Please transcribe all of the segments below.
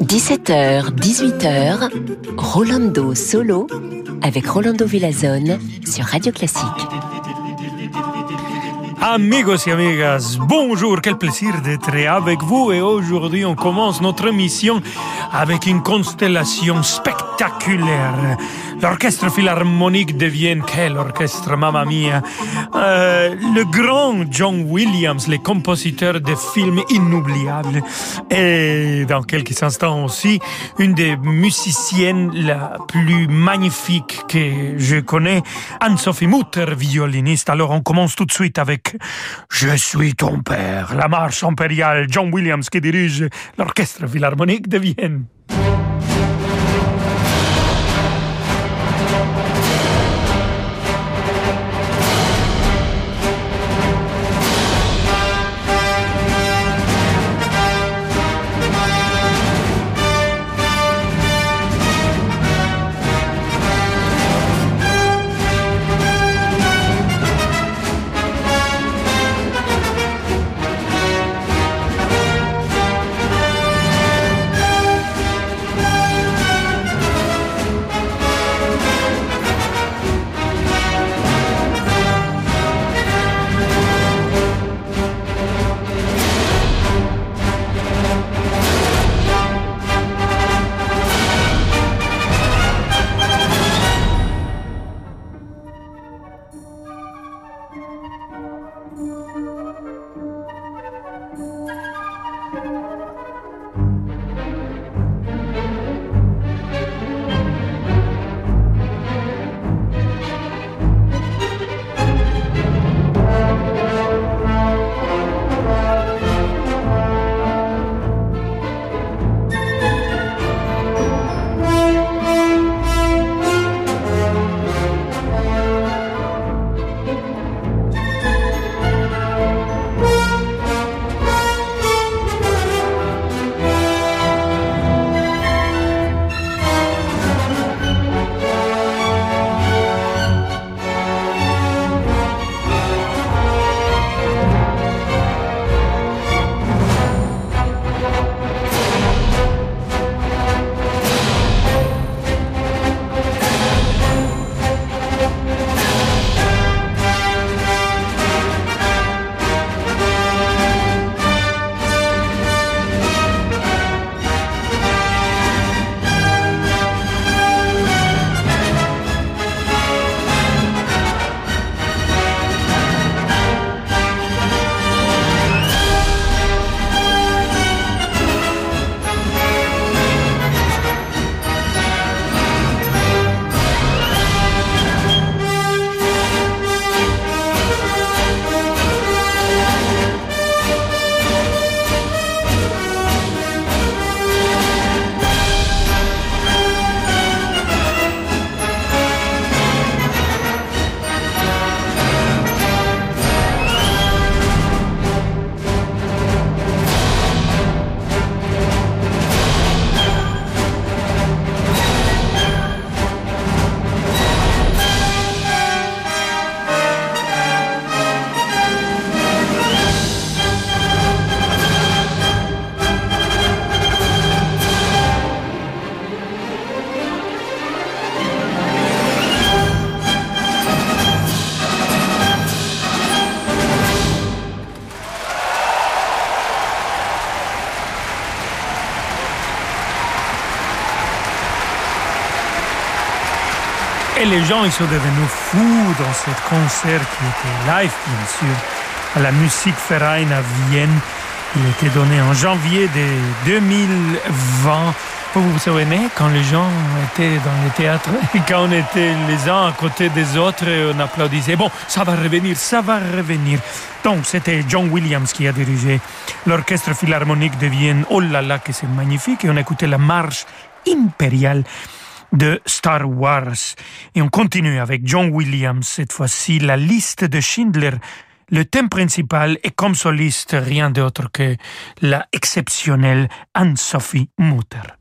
17h, 18h, Rolando Solo avec Rolando Villazone sur Radio Classique. Amigos et amigas, bonjour, quel plaisir d'être avec vous et aujourd'hui on commence notre mission avec une constellation spectaculaire. L'orchestre philharmonique de Vienne, quel orchestre, mamma mia. Euh, le grand John Williams, les compositeurs de films inoubliables. Et dans quelques instants aussi, une des musiciennes la plus magnifique que je connais, Anne-Sophie Mutter, violiniste. Alors on commence tout de suite avec Je suis ton père, la marche impériale, John Williams qui dirige l'orchestre philharmonique de Vienne. Les gens ils sont devenus fous dans ce concert qui était live, bien sûr, à la Musique Verein à Vienne. Il était donné en janvier de 2020. Vous vous souvenez quand les gens étaient dans le théâtre et quand on était les uns à côté des autres et on applaudissait? Bon, ça va revenir, ça va revenir. Donc, c'était John Williams qui a dirigé l'orchestre philharmonique de Vienne. Oh là là, que c'est magnifique. Et on écoutait la marche impériale de Star Wars. Et on continue avec John Williams, cette fois-ci, la liste de Schindler. Le thème principal est comme soliste rien d'autre que la exceptionnelle Anne-Sophie Mutter.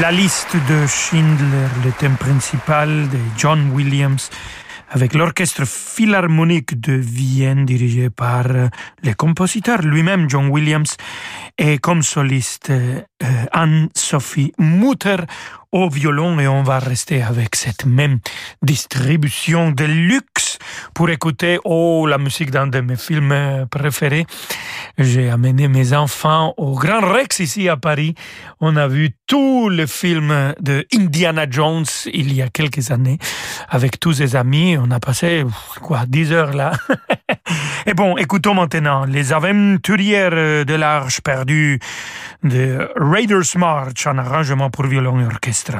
La liste de Schindler, le thème principal de John Williams, avec l'orchestre philharmonique de Vienne dirigé par le compositeur lui-même John Williams et comme soliste euh, Anne-Sophie Mutter au violon. Et on va rester avec cette même distribution de luxe pour écouter oh la musique d'un de mes films préférés j'ai amené mes enfants au Grand Rex ici à Paris. On a vu tous les films de Indiana Jones il y a quelques années avec tous ses amis. On a passé, quoi, 10 heures là. Et bon, écoutons maintenant les aventurières de l'Arche perdue de Raiders March en arrangement pour violon et orchestre.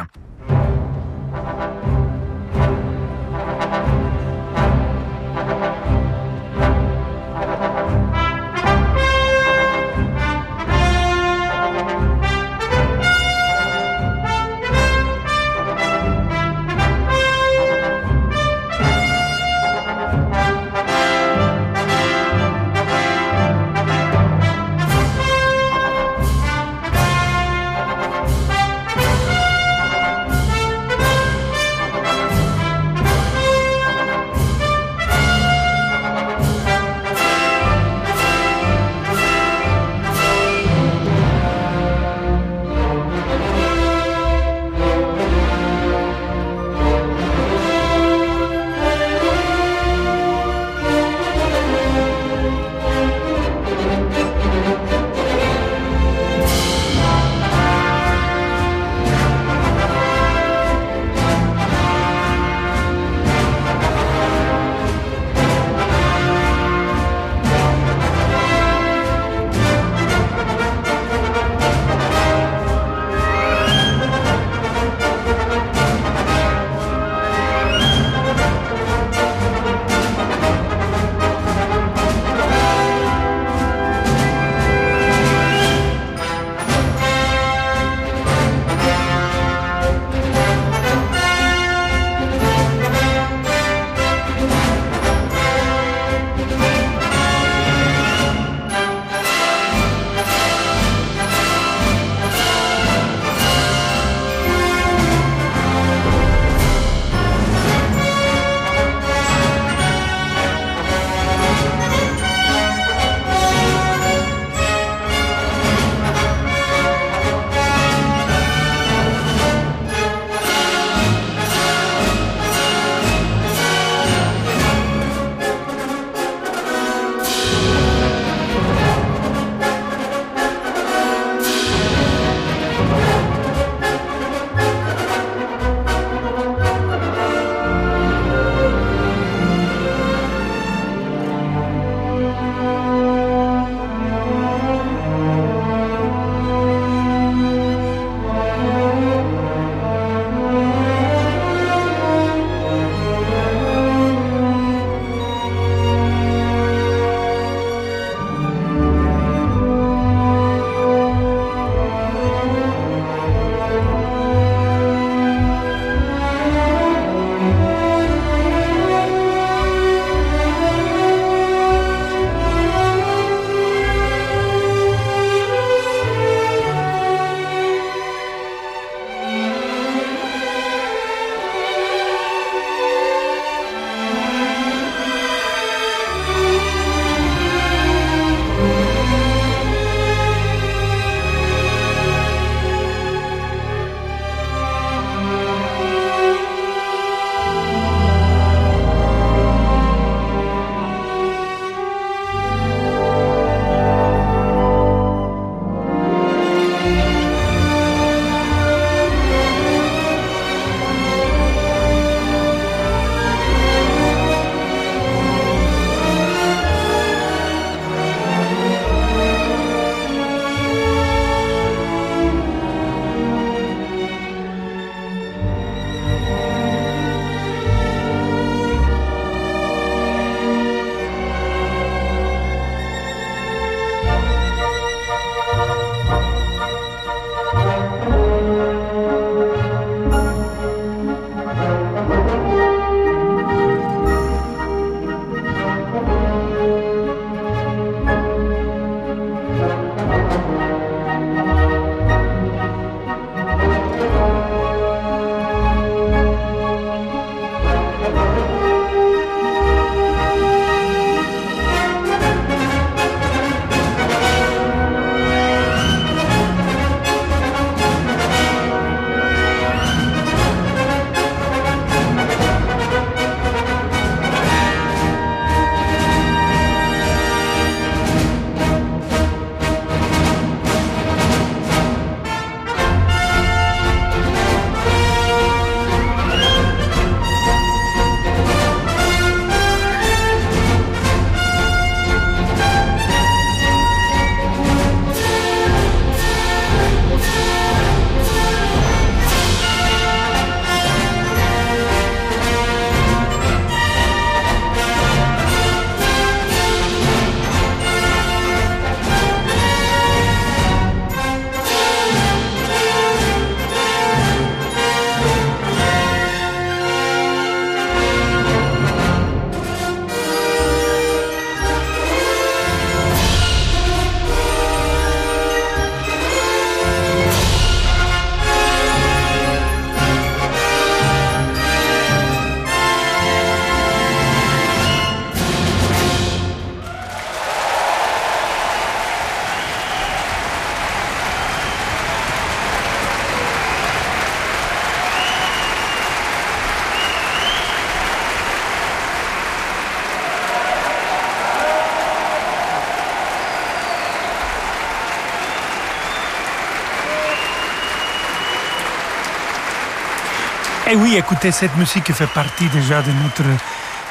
Eh oui, écoutez, cette musique fait partie déjà de notre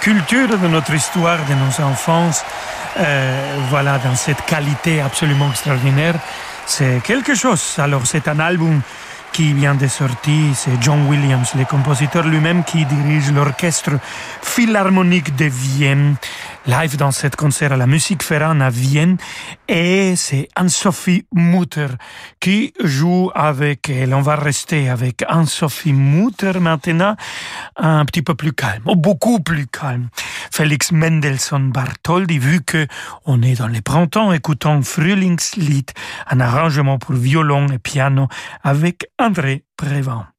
culture, de notre histoire, de nos enfances. Euh, voilà, dans cette qualité absolument extraordinaire. C'est quelque chose. Alors, c'est un album qui vient de sortir, c'est John Williams, le compositeur lui-même qui dirige l'orchestre philharmonique de Vienne live dans cet concert à la Musique Ferrand à Vienne et c'est Anne-Sophie Mutter qui joue avec elle. On va rester avec Anne-Sophie Mutter maintenant, un petit peu plus calme, ou beaucoup plus calme. Félix Mendelssohn Bartholdy, vu que on est dans les printemps, écoutons Frühlingslied, un arrangement pour violon et piano avec André Prévent.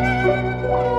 Música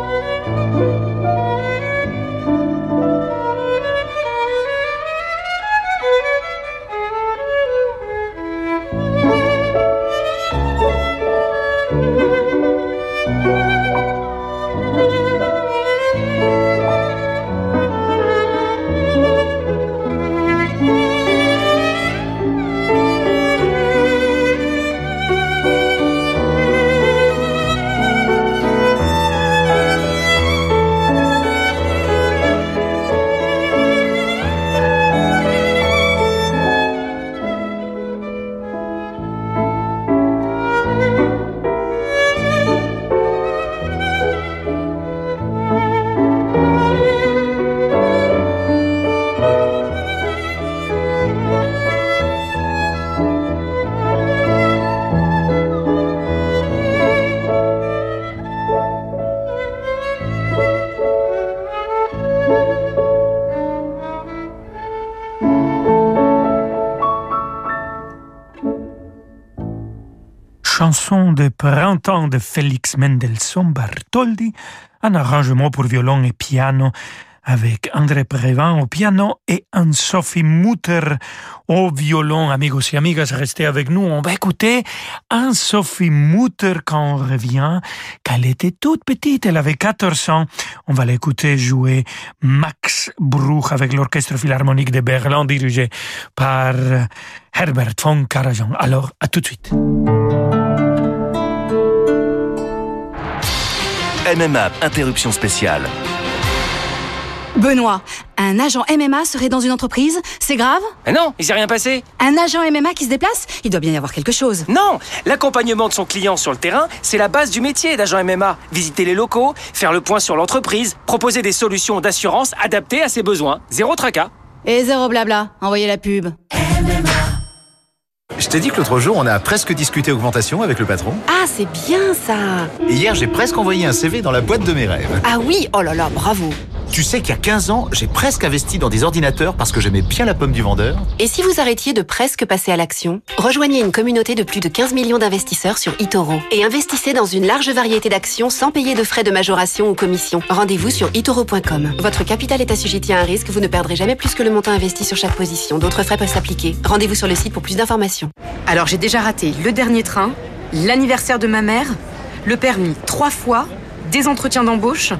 de printemps de Félix Mendelssohn Bartholdy, un arrangement pour violon et piano avec André Prévent au piano et Anne-Sophie Mutter au violon. Amigos et amigas, restez avec nous. On va écouter Anne-Sophie Mutter quand on revient. Quand elle était toute petite, elle avait 14 ans. On va l'écouter jouer Max Bruch avec l'Orchestre Philharmonique de Berlin dirigé par Herbert von Karajan. Alors, à tout de suite. MMA, interruption spéciale. Benoît, un agent MMA serait dans une entreprise C'est grave? Mais non, il s'est rien passé. Un agent MMA qui se déplace Il doit bien y avoir quelque chose. Non, l'accompagnement de son client sur le terrain, c'est la base du métier d'agent MMA. Visiter les locaux, faire le point sur l'entreprise, proposer des solutions d'assurance adaptées à ses besoins. Zéro tracas. Et zéro blabla, envoyez la pub. Je t'ai dit que l'autre jour, on a presque discuté augmentation avec le patron. Ah, c'est bien ça Et hier, j'ai presque envoyé un CV dans la boîte de mes rêves. Ah oui, oh là là, bravo Tu sais qu'il y a 15 ans, j'ai presque investi dans des ordinateurs parce que j'aimais bien la pomme du vendeur. Et si vous arrêtiez de presque passer à l'action Rejoignez une communauté de plus de 15 millions d'investisseurs sur eToro et investissez dans une large variété d'actions sans payer de frais de majoration ou commission. Rendez-vous sur itoro.com. Votre capital est assujetti à un risque, vous ne perdrez jamais plus que le montant investi sur chaque position. D'autres frais peuvent s'appliquer. Rendez-vous sur le site pour plus d'informations. Alors j'ai déjà raté le dernier train, l'anniversaire de ma mère, le permis trois fois, des entretiens d'embauche.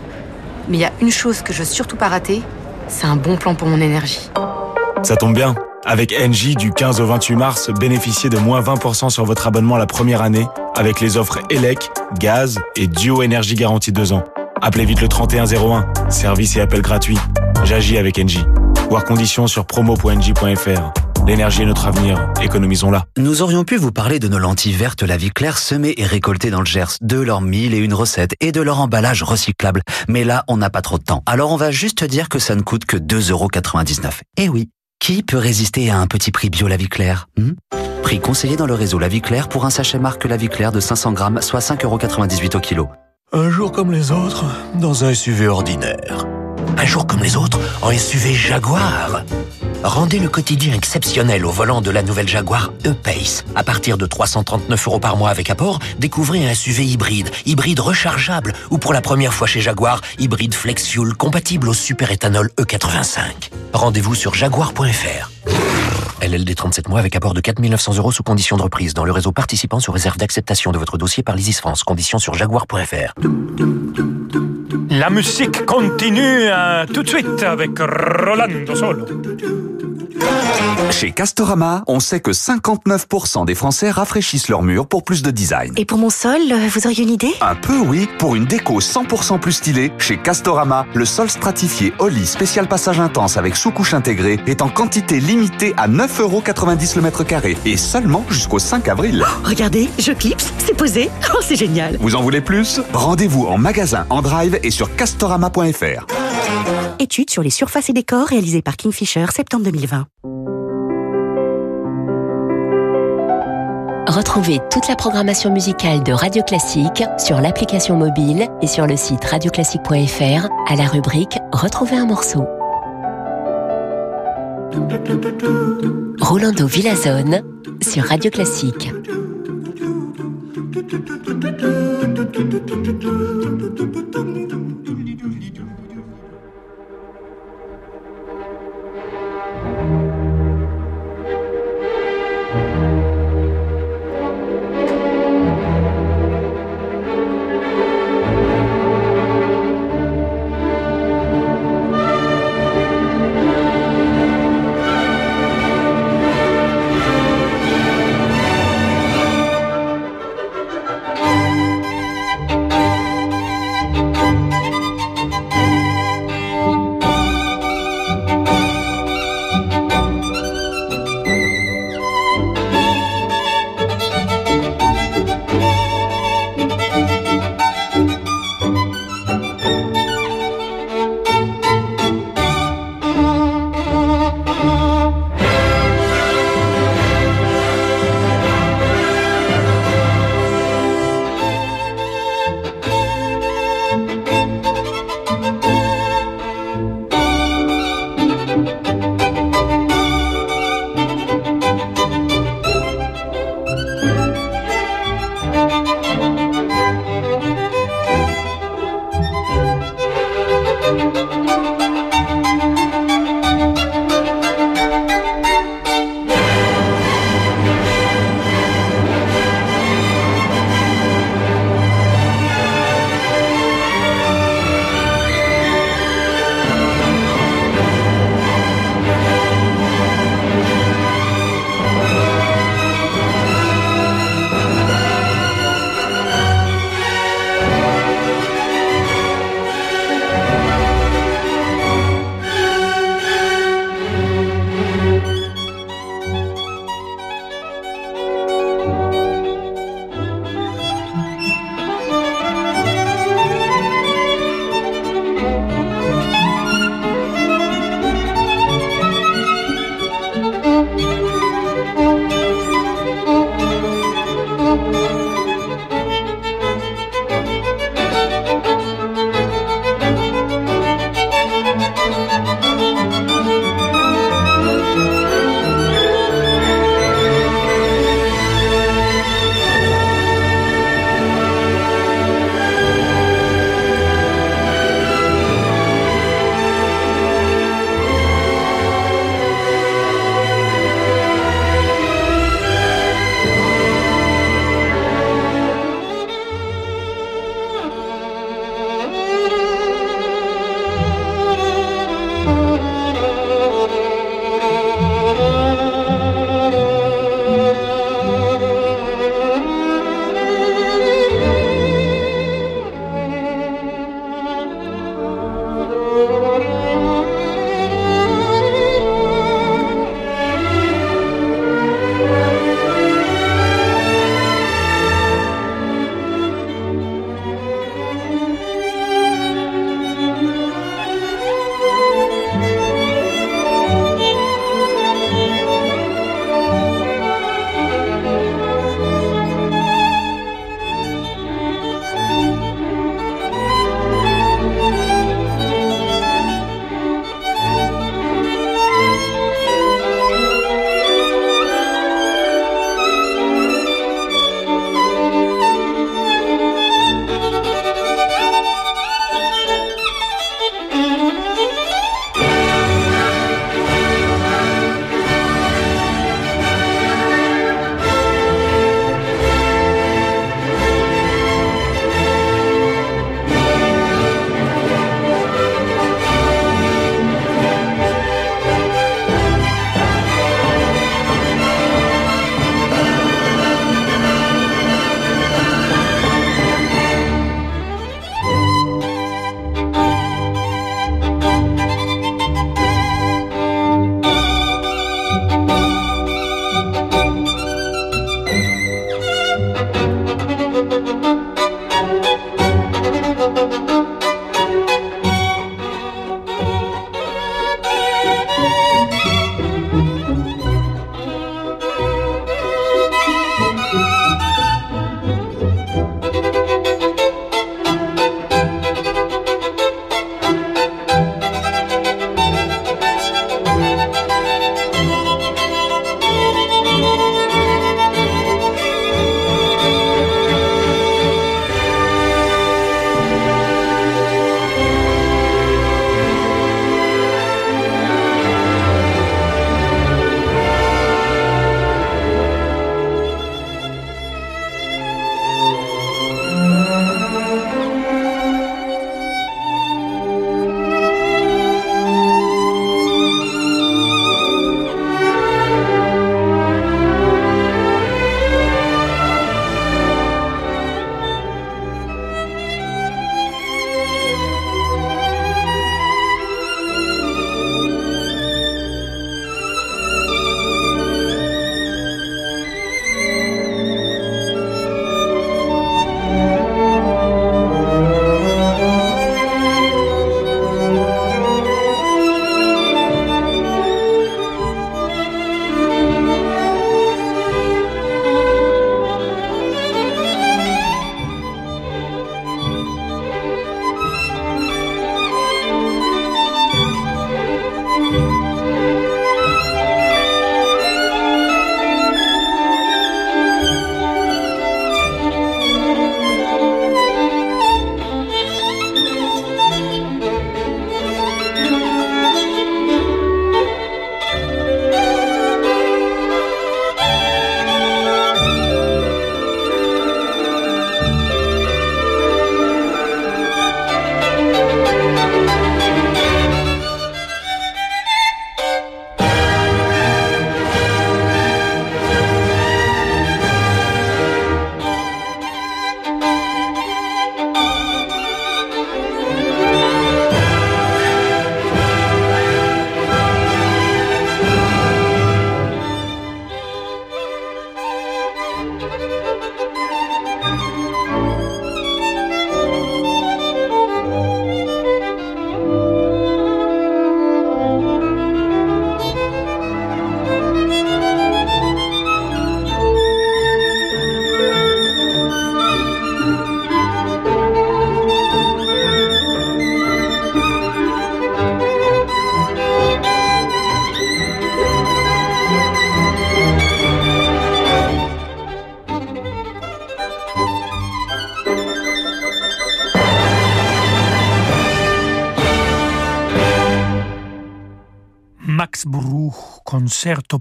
Mais il y a une chose que je veux surtout pas rater, c'est un bon plan pour mon énergie. Ça tombe bien. Avec Engie, du 15 au 28 mars, bénéficiez de moins 20% sur votre abonnement la première année avec les offres ELEC, gaz et Duo Énergie garantie 2 ans. Appelez vite le 3101, service et appel gratuit. J'agis avec Engie. Voir conditions sur promo.engie.fr. L'énergie est notre avenir, économisons-la. Nous aurions pu vous parler de nos lentilles vertes La Vie Claire semées et récoltées dans le Gers, de leurs mille et une recettes et de leur emballage recyclable. Mais là, on n'a pas trop de temps. Alors on va juste dire que ça ne coûte que 2,99€. Eh oui, qui peut résister à un petit prix bio La Vie Claire hmm? Prix conseillé dans le réseau La Vie Claire pour un sachet marque La Vie Claire de 500 grammes, soit 5,98€ au kilo. Un jour comme les autres, dans un SUV ordinaire. Un jour comme les autres, en SUV Jaguar. Rendez le quotidien exceptionnel au volant de la nouvelle Jaguar E-Pace. À partir de 339 euros par mois avec apport, découvrez un SUV hybride, hybride rechargeable ou pour la première fois chez Jaguar, hybride flex fuel compatible au super-éthanol E85. Rendez-vous sur jaguar.fr. LLD 37 mois avec apport de 4 900 euros sous condition de reprise dans le réseau participant sous réserve d'acceptation de votre dossier par l'ISIS France. Conditions sur jaguar.fr. La musique continue euh, tout de suite avec Rolando Solo. Chez Castorama, on sait que 59% des Français rafraîchissent leurs murs pour plus de design. Et pour mon sol, euh, vous auriez une idée? Un peu oui, pour une déco 100% plus stylée, chez Castorama, le sol stratifié Oli spécial passage intense avec sous-couche intégrée est en quantité limitée à 9,90€ le mètre carré et seulement jusqu'au 5 avril. Oh, regardez, je clipse, c'est posé, oh c'est génial Vous en voulez plus? Rendez-vous en magasin, en drive et sur castorama.fr. Étude sur les surfaces et décors réalisée par Kingfisher, septembre 2020. Retrouvez toute la programmation musicale de Radio Classique sur l'application mobile et sur le site radioclassique.fr à la rubrique Retrouver un morceau. Rolando Villazone sur Radio Classique.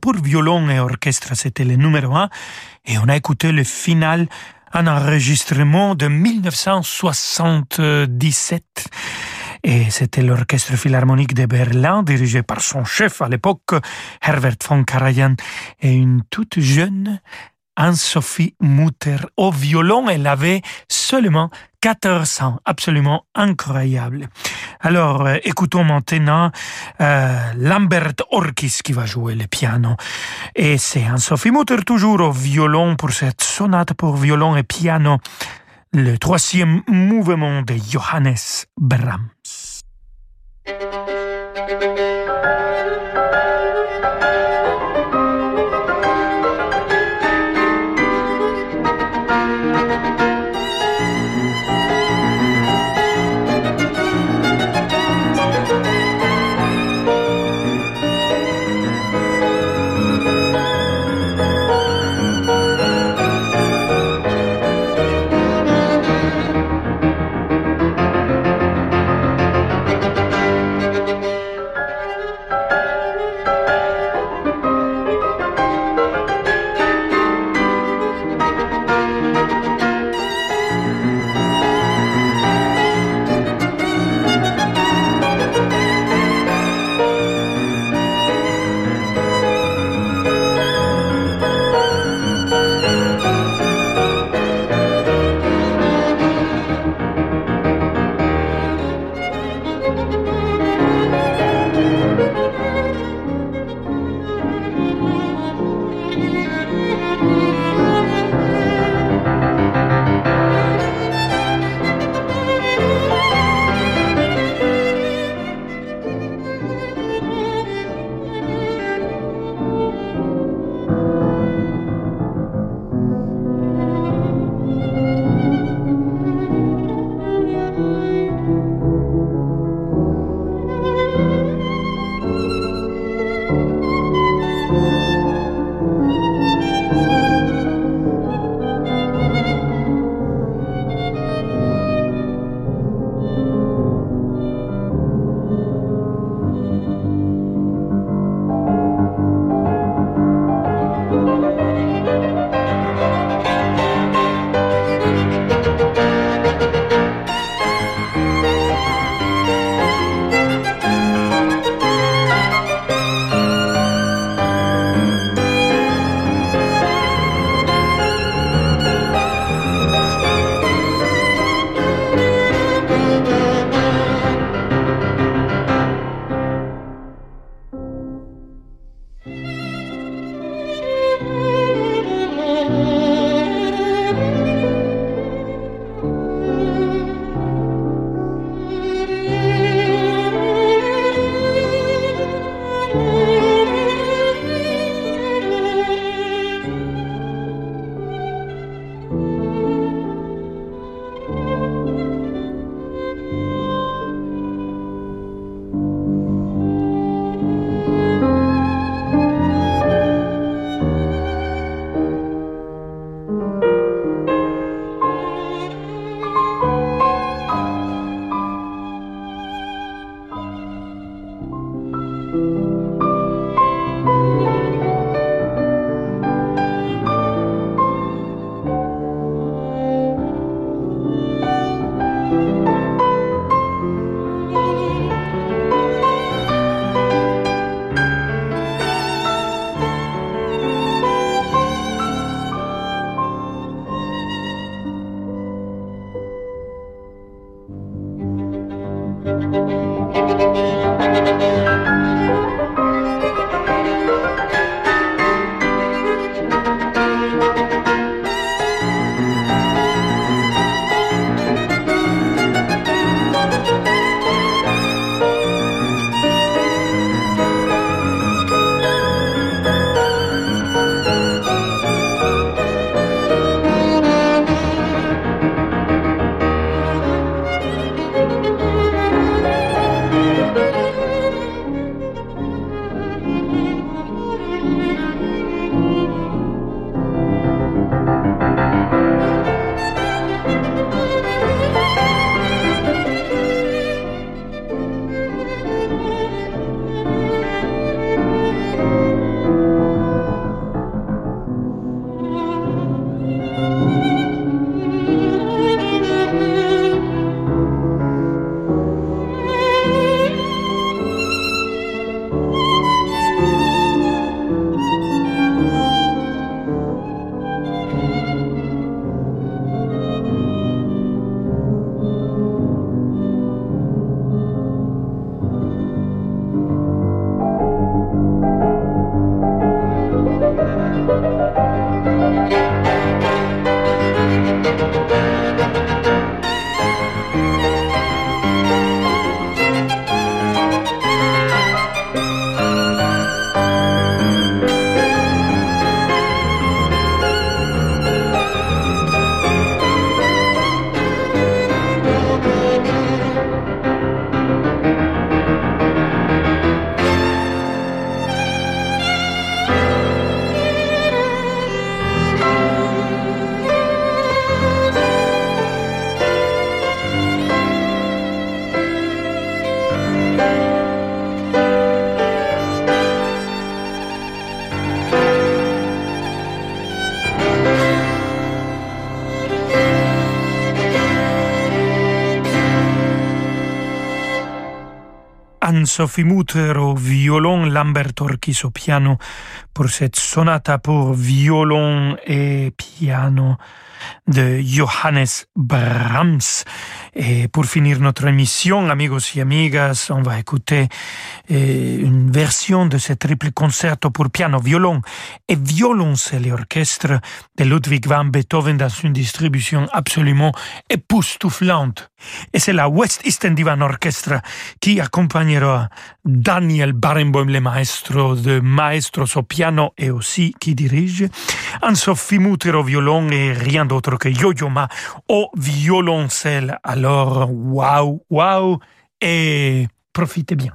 Pour violon et orchestre, c'était le numéro un, et on a écouté le final, un enregistrement de 1977. Et c'était l'Orchestre Philharmonique de Berlin, dirigé par son chef à l'époque, Herbert von Karajan, et une toute jeune Anne-Sophie Mutter au violon. Elle avait seulement 14 ans, absolument incroyable. Alors, euh, écoutons maintenant euh, Lambert Orkis qui va jouer le piano. Et c'est Anne-Sophie Mutter toujours au violon pour cette sonate pour violon et piano, le troisième mouvement de Johannes Brahms. Música Au violon, Lambert au piano. Pour cette sonata pour violon et piano de Johannes Brahms. Et pour finir notre émission, amigos y amigas, on va écouter eh, une version de ce triple concerto pour piano, violon et violoncelle orchestre de Ludwig van Beethoven dans une distribution absolument époustouflante. Et c'est la West Eastern Divan Orchestra qui accompagnera Daniel Barenboim, le maestro de maestros au piano et aussi qui dirige, Anne-Sophie Mutter au violon et rien d'autre que Yo-Yo Ma au violoncelle. Alors, waouh, waouh, et profitez bien.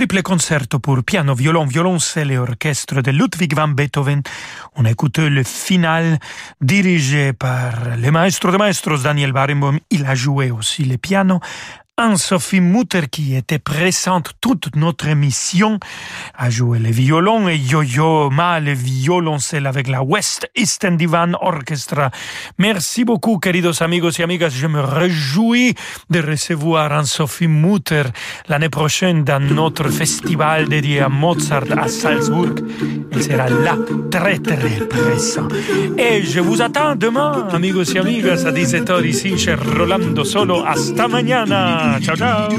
Triple concerto pour piano, violon, violoncelle et orchestre de Ludwig van Beethoven. On a écouté le final dirigé par le maestro de maestros Daniel Barenboim. Il a joué aussi le piano Anne-Sophie Mutter, qui était présente toute notre émission, a joué le violon et Yo-Yo Ma, le violoncelle avec la West Eastern Divan Orchestra. Merci beaucoup, queridos amigos et amigas. Je me réjouis de recevoir Anne-Sophie Mutter l'année prochaine dans notre festival dédié à Mozart à Salzbourg. Elle sera là, très très présent. Et je vous attends demain, amigos et amigas, à 17h ici chez Rolando Solo. Hasta mañana! prochain. Ciao.